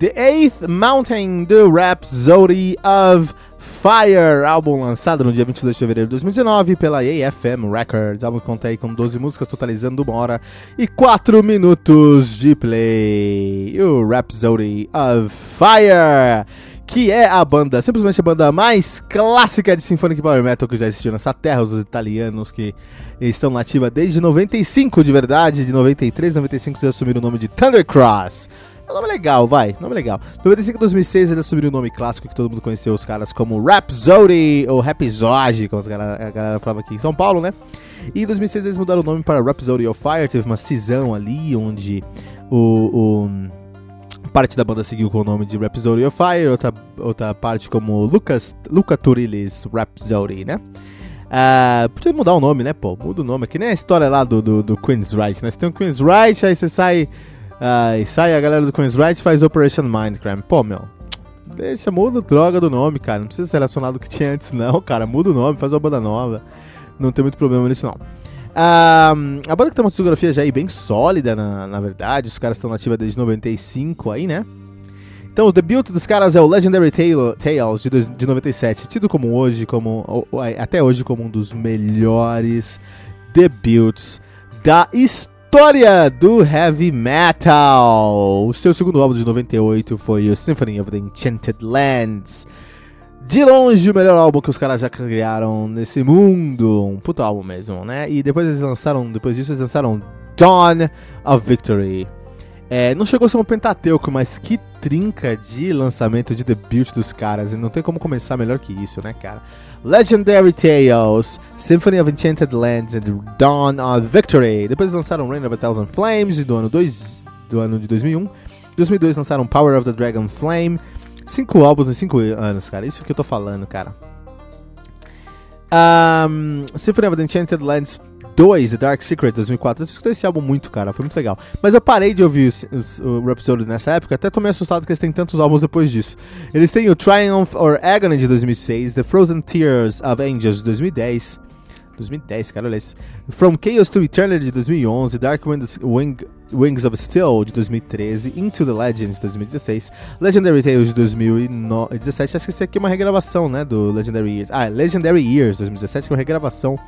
The Eighth Mountain do Rhapsody of Fire, álbum lançado no dia 22 de fevereiro de 2019 pela AFM Records. Álbum que conta aí com 12 músicas, totalizando 1 hora e 4 minutos de play. O Rhapsody of Fire, que é a banda, simplesmente a banda mais clássica de Symphonic Power Metal que já existiu nessa terra, os italianos que estão nativa desde 95 de verdade, de 93, 95 eles assumiram o nome de Thundercross. É um nome legal, vai. Nome legal. 95 2006 eles assumiram o nome clássico que todo mundo conheceu os caras como Rhapsody ou Rhapsody, como a galera, falava aqui em São Paulo, né? E em 2006 eles mudaram o nome para Rhapsody of Fire. Teve uma cisão ali onde o, o parte da banda seguiu com o nome de Rhapsody of Fire, outra, outra parte como Lucas, Luca Turilli's Rhapsody, né? Uh, podia mudar o nome, né, pô? Muda o nome. É que nem a história lá do, do, do Queen's Right, né? Você tem o Queen's Right, aí você sai Aí sai a galera do Queen's Right faz Operation Mindcrime. Pô, meu, deixa, muda droga do nome, cara. Não precisa ser relacionado ao que tinha antes, não, cara. Muda o nome, faz uma banda nova. Não tem muito problema nisso, não. Ah, a banda que tem uma discografia já aí bem sólida, na, na verdade. Os caras estão nativa desde 95 aí, né? Então, o debut dos caras é o Legendary Tales de, de 97, tido como hoje, como ou, até hoje como um dos melhores debuts da história história do heavy metal. O seu segundo álbum de 98 foi o Symphony of the Enchanted Lands. De longe o melhor álbum que os caras já criaram nesse mundo. Um puto álbum mesmo, né? E depois eles lançaram, depois disso eles lançaram Dawn of Victory. É, não chegou a ser um Pentateuco, mas que trinca de lançamento de debut dos caras. Não tem como começar melhor que isso, né, cara? Legendary Tales, Symphony of Enchanted Lands e Dawn of Victory. Depois lançaram Reign of a Thousand Flames do ano, dois, do ano de 2001. Em 2002 lançaram Power of the Dragon Flame. Cinco álbuns em cinco anos, cara. Isso que eu tô falando, cara. Um, Symphony of the Enchanted Lands 2, The Dark Secret, 2004. Eu escutei esse álbum muito, cara, foi muito legal. Mas eu parei de ouvir os, os, o Rhapsody nessa época, até tô meio assustado que eles têm tantos álbuns depois disso. Eles têm o Triumph or Agony de 2006, The Frozen Tears of Angels de 2010. 2010, cara, olha isso. From Chaos to Eternity de 2011, Dark Winds, Wing, Wings of Steel de 2013, Into the Legends de 2016, Legendary Tales de 2017. Acho que esse aqui é uma regravação, né, do Legendary Years. Ah, Legendary Years 2017, que é uma regravação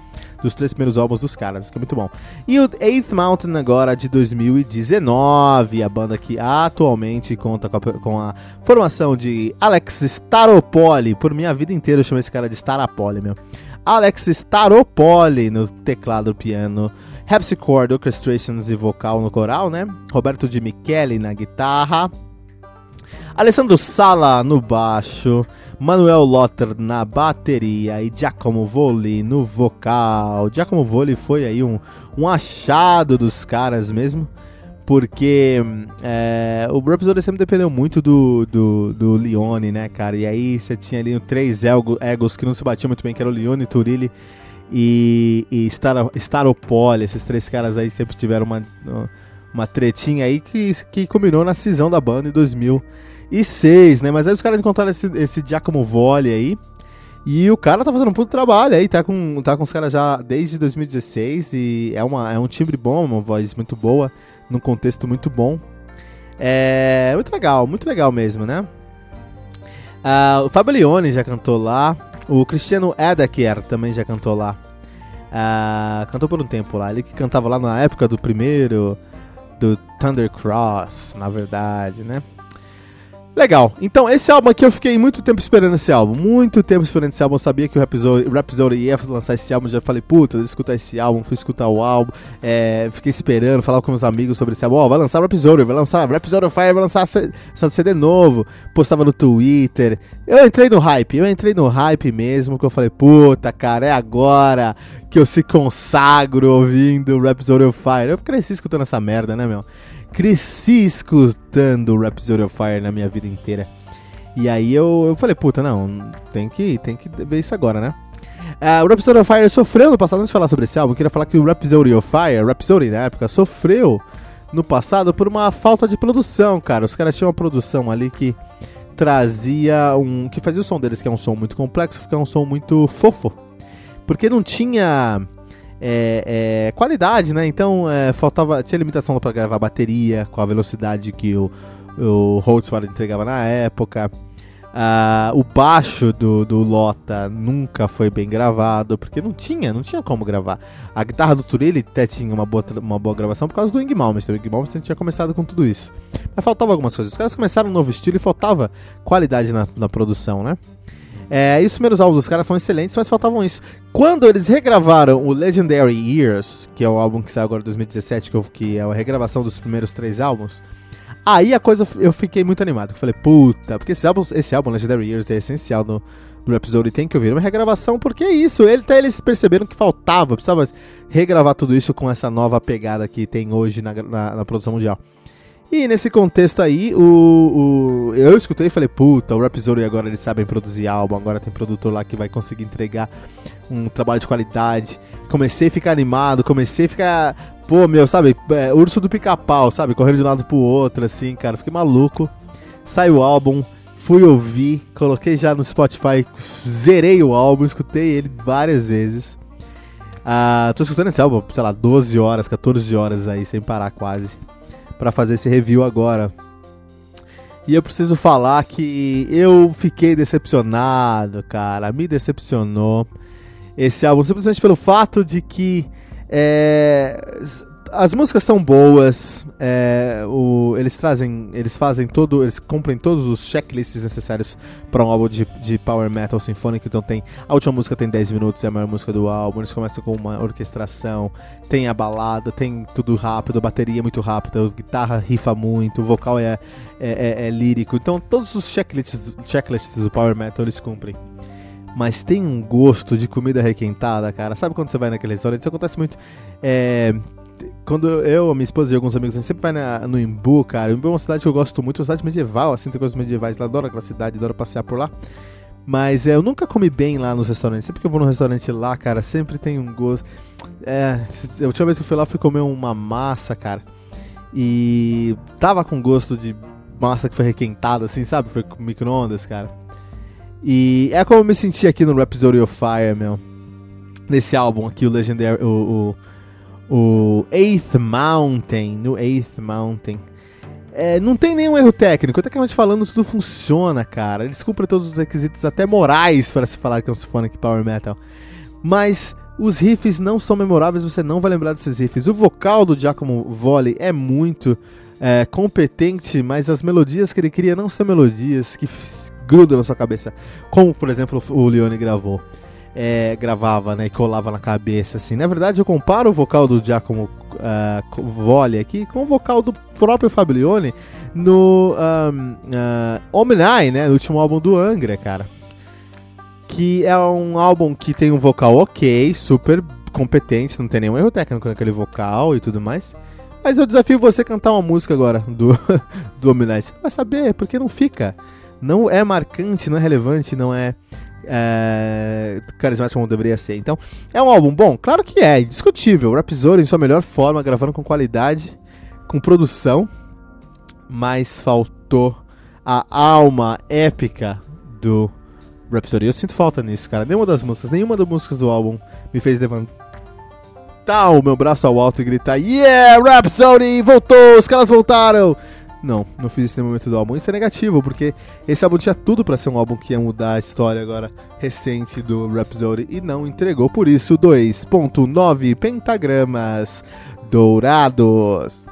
dos três primeiros álbuns dos caras, que é muito bom. E o Eighth Mountain agora de 2019, a banda que atualmente conta com a, com a formação de Alex Staropoli. Por minha vida inteira eu chamo esse cara de Staropoli, meu. Alex Staropoli no teclado, piano, Harpsichord, Orchestrations e vocal no coral, né? Roberto de Michele na guitarra, Alessandro Sala no baixo, Manuel Lotter na bateria e Giacomo Voli no vocal. Giacomo Voli foi aí um, um achado dos caras mesmo porque é, o Rhapsody sempre dependeu muito do, do, do Leone, né, cara? E aí você tinha ali três egos que não se batiam muito bem, que era o Leone, Turilli e, e Star, Staropoli. Esses três caras aí sempre tiveram uma, uma tretinha aí que, que culminou na cisão da banda em 2006, né? Mas aí os caras encontraram esse, esse Giacomo Volle aí. E o cara tá fazendo um puto trabalho aí, tá com, tá com os caras já desde 2016 e é, uma, é um timbre bom, uma voz muito boa, num contexto muito bom. É muito legal, muito legal mesmo, né? Uh, o Fabio Leone já cantou lá, o Cristiano Edaker também já cantou lá. Uh, cantou por um tempo lá, ele que cantava lá na época do primeiro, do Thunder Cross, na verdade, né? Legal. Então, esse álbum aqui eu fiquei muito tempo esperando esse álbum. Muito tempo esperando esse álbum. Eu sabia que o Rhapsody, ia lançar esse álbum. Já falei, puta, eu escutar esse álbum. Fui escutar o álbum. É, fiquei esperando, falar com meus amigos sobre esse álbum. Ó, oh, vai lançar o Rhapsody, vai lançar Rhapsody of Fire, vai lançar CD novo. Postava no Twitter. Eu entrei no hype. Eu entrei no hype mesmo. Que eu falei, puta, cara, é agora que eu se consagro ouvindo Rhapsody Fire. Eu cresci escutando essa merda, né, meu? Cresci escutando Rhapsody of Fire na minha vida inteira. E aí eu, eu falei, puta, não, tem que, tem que ver isso agora, né? Uh, o Rhapsody of Fire sofreu no passado, antes de falar sobre esse álbum, eu queria falar que o Rhapsody of Fire, Rhapsody na época, sofreu no passado por uma falta de produção, cara. Os caras tinham uma produção ali que trazia um. que fazia o som deles, que é um som muito complexo, ficar um som muito fofo. Porque não tinha é, é, qualidade, né? Então é, faltava tinha limitação para gravar bateria com a velocidade que o, o Holtzman entregava na época. Uh, o baixo do, do Lota nunca foi bem gravado, porque não tinha, não tinha como gravar. A guitarra do Turilli até tinha uma boa, uma boa gravação por causa do Ing Malmsteen. O Ing Malmsteen tinha começado com tudo isso. Mas faltava algumas coisas. Os caras começaram um novo estilo e faltava qualidade na, na produção, né? É, os primeiros álbuns dos caras são excelentes, mas faltavam isso. Quando eles regravaram o Legendary Years, que é o álbum que saiu agora em 2017, que, que é a regravação dos primeiros três álbuns, aí a coisa eu fiquei muito animado. Eu falei, puta, porque esse álbum, esse álbum Legendary Years é essencial no, no episódio tem que ouvir uma regravação, porque é isso. Ele, até eles perceberam que faltava, precisava regravar tudo isso com essa nova pegada que tem hoje na, na, na produção mundial. E nesse contexto aí, o, o, eu escutei e falei, puta, o Rhapsody agora eles sabem produzir álbum, agora tem produtor lá que vai conseguir entregar um trabalho de qualidade. Comecei a ficar animado, comecei a ficar, pô, meu, sabe, é, urso do pica-pau, sabe, correndo de um lado pro outro, assim, cara, fiquei maluco. Saiu o álbum, fui ouvir, coloquei já no Spotify, zerei o álbum, escutei ele várias vezes. Ah, tô escutando esse álbum, sei lá, 12 horas, 14 horas aí, sem parar quase para fazer esse review agora. E eu preciso falar que eu fiquei decepcionado, cara. Me decepcionou esse álbum simplesmente pelo fato de que é, as músicas são boas, é, o, eles trazem, eles fazem todo, eles cumprem todos os checklists necessários para um álbum de, de power metal sinfônico. Então tem a última música tem 10 minutos, é a maior música do álbum. Eles começam com uma orquestração, tem a balada, tem tudo rápido, a bateria é muito rápida, a guitarra rifa muito, o vocal é, é, é, é lírico. Então todos os checklists, checklists do power metal eles cumprem mas tem um gosto de comida requentada, cara. Sabe quando você vai naquele restaurante? Isso acontece muito. É, quando eu, minha esposa e alguns amigos, a gente sempre vai na, no Imbu, cara. O Imbu é uma cidade que eu gosto muito, uma cidade medieval, assim, tem coisas medievais lá, adoro aquela cidade, adoro passear por lá. Mas é, eu nunca comi bem lá nos restaurantes. Sempre que eu vou no restaurante lá, cara, sempre tem um gosto. É, a última vez que eu fui lá, eu fui comer uma massa, cara. E tava com gosto de massa que foi requentada, assim, sabe? Foi com micro-ondas, cara. E é como eu me senti aqui no Rhapsody of Fire, meu. Nesse álbum aqui, o Legendary. O, o o Eighth Mountain, no Eighth Mountain. É, não tem nenhum erro técnico, tecnicamente falando, tudo funciona, cara. Eles cumprem todos os requisitos, até morais, para se falar que é um Symphonic Power Metal. Mas os riffs não são memoráveis, você não vai lembrar desses riffs. O vocal do Giacomo Volley é muito é, competente, mas as melodias que ele cria não são melodias que grudam na sua cabeça, como por exemplo o Leone gravou é, gravava né, e colava na cabeça. Assim. Na verdade, eu comparo o vocal do Giacomo uh, Volle aqui com o vocal do próprio Fablione no um, uh, Omni, né, no último álbum do Angra, cara. Que é um álbum que tem um vocal ok, super competente, não tem nenhum erro técnico naquele vocal e tudo mais. Mas eu desafio você a cantar uma música agora do, do Omni. Você vai saber, porque não fica. Não é marcante, não é relevante, não é é, carismático como deveria ser. Então, é um álbum bom? Claro que é, indiscutível. Rhapsody em sua melhor forma, gravando com qualidade, com produção, mas faltou a alma épica do Rhapsody. Eu sinto falta nisso, cara. Nenhuma das músicas, nenhuma das músicas do álbum me fez levantar o meu braço ao alto e gritar: Yeah, Rhapsody! Voltou! Os caras voltaram! Não, não fiz isso no momento do álbum. Isso é negativo, porque esse álbum tinha tudo para ser um álbum que ia mudar a história agora recente do Rhapsody e não entregou. Por isso, 2.9 pentagramas dourados.